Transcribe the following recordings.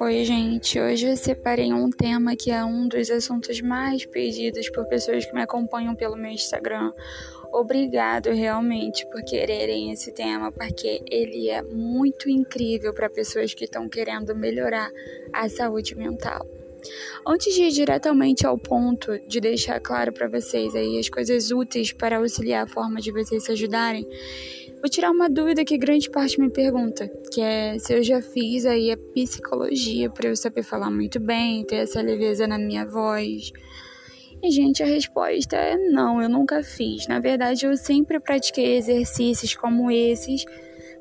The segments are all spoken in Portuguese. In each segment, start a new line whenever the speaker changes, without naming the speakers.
Oi, gente. Hoje eu separei um tema que é um dos assuntos mais pedidos por pessoas que me acompanham pelo meu Instagram. Obrigado realmente por quererem esse tema, porque ele é muito incrível para pessoas que estão querendo melhorar a saúde mental. Antes de ir diretamente ao ponto de deixar claro para vocês aí as coisas úteis para auxiliar a forma de vocês se ajudarem, Vou tirar uma dúvida que grande parte me pergunta, que é se eu já fiz aí a psicologia para eu saber falar muito bem, ter essa leveza na minha voz. E, gente, a resposta é não, eu nunca fiz. Na verdade, eu sempre pratiquei exercícios como esses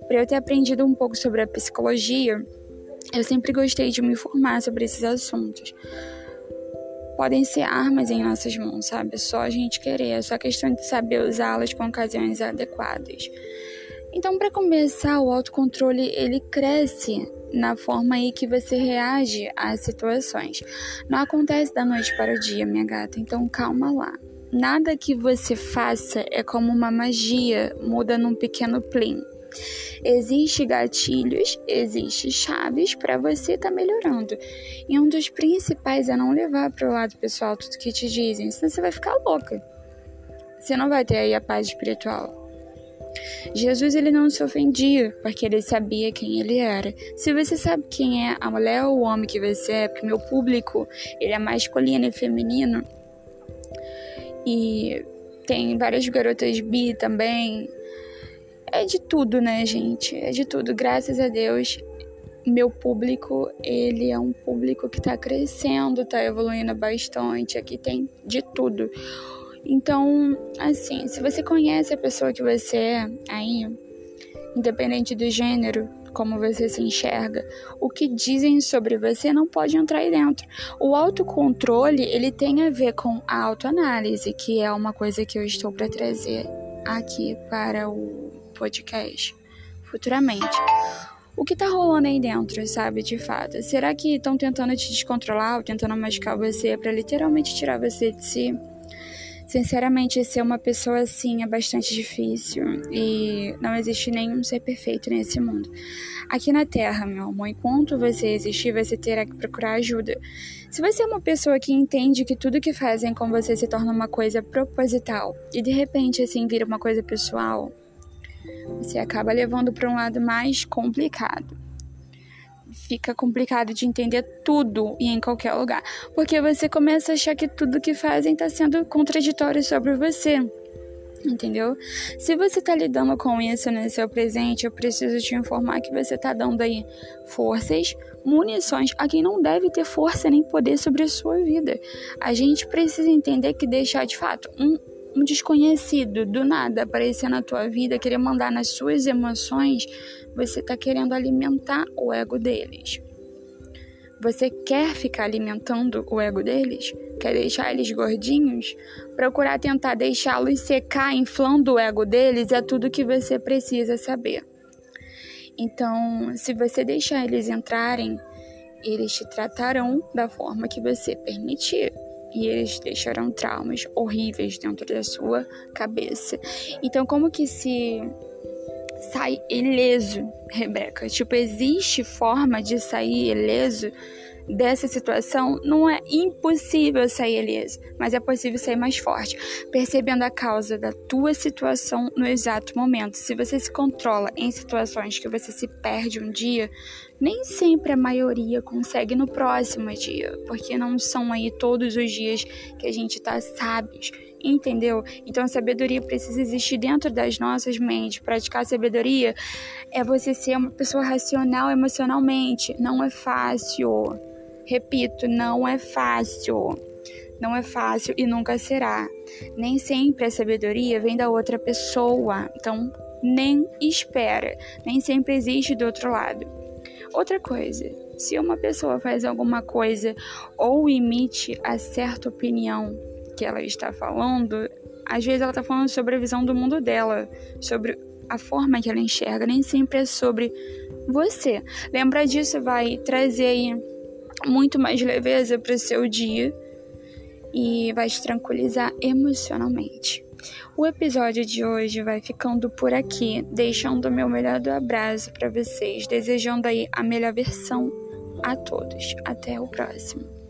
para eu ter aprendido um pouco sobre a psicologia. Eu sempre gostei de me informar sobre esses assuntos. Podem ser armas em nossas mãos, sabe? Só a gente querer, é só questão de saber usá-las com ocasiões adequadas. Então, para começar, o autocontrole ele cresce na forma aí que você reage às situações. Não acontece da noite para o dia, minha gata. Então, calma lá. Nada que você faça é como uma magia, muda num pequeno plim. Existem gatilhos, existem chaves para você estar tá melhorando. E um dos principais é não levar para o lado pessoal tudo que te dizem, senão você vai ficar louca. Você não vai ter aí a paz espiritual. Jesus ele não se ofendia, porque ele sabia quem ele era. Se você sabe quem é a mulher ou o homem que você é, porque meu público ele é masculino e feminino, e tem várias garotas bi também. É de tudo, né, gente? É de tudo. Graças a Deus, meu público, ele é um público que tá crescendo, tá evoluindo bastante. Aqui tem de tudo. Então, assim, se você conhece a pessoa que você é aí, independente do gênero, como você se enxerga, o que dizem sobre você não pode entrar aí dentro. O autocontrole, ele tem a ver com a autoanálise, que é uma coisa que eu estou para trazer aqui para o podcast futuramente. O que tá rolando aí dentro, sabe, de fato? Será que estão tentando te descontrolar ou tentando machucar você para literalmente tirar você de si? Sinceramente, ser uma pessoa assim é bastante difícil e não existe nenhum ser perfeito nesse mundo. Aqui na Terra, meu amor, enquanto você existir, você terá que procurar ajuda. Se você é uma pessoa que entende que tudo que fazem com você se torna uma coisa proposital e de repente assim vira uma coisa pessoal, você acaba levando para um lado mais complicado fica complicado de entender tudo e em qualquer lugar, porque você começa a achar que tudo que fazem está sendo contraditório sobre você. Entendeu? Se você está lidando com isso no seu presente, eu preciso te informar que você está dando aí forças, munições a quem não deve ter força nem poder sobre a sua vida. A gente precisa entender que deixar de fato um, um desconhecido do nada aparecer na tua vida, querer mandar nas suas emoções, você está querendo alimentar o ego deles. Você quer ficar alimentando o ego deles? Quer deixar eles gordinhos? Procurar tentar deixá-los secar, inflando o ego deles, é tudo que você precisa saber. Então, se você deixar eles entrarem, eles te tratarão da forma que você permitir e eles deixarão traumas horríveis dentro da sua cabeça. Então, como que se sai ileso, Rebeca. Tipo, existe forma de sair ileso dessa situação? Não é impossível sair ileso, mas é possível sair mais forte, percebendo a causa da tua situação no exato momento. Se você se controla em situações que você se perde um dia, nem sempre a maioria consegue no próximo dia, porque não são aí todos os dias que a gente tá sábios entendeu? Então sabedoria precisa existir dentro das nossas mentes. Praticar sabedoria é você ser uma pessoa racional emocionalmente. Não é fácil. Repito, não é fácil. Não é fácil e nunca será. Nem sempre a sabedoria vem da outra pessoa. Então, nem espera. Nem sempre existe do outro lado. Outra coisa, se uma pessoa faz alguma coisa ou emite a certa opinião que ela está falando, às vezes ela está falando sobre a visão do mundo dela, sobre a forma que ela enxerga, nem sempre é sobre você. Lembrar disso vai trazer muito mais leveza para o seu dia e vai te tranquilizar emocionalmente. O episódio de hoje vai ficando por aqui, deixando o meu melhor abraço para vocês, desejando aí a melhor versão a todos. Até o próximo.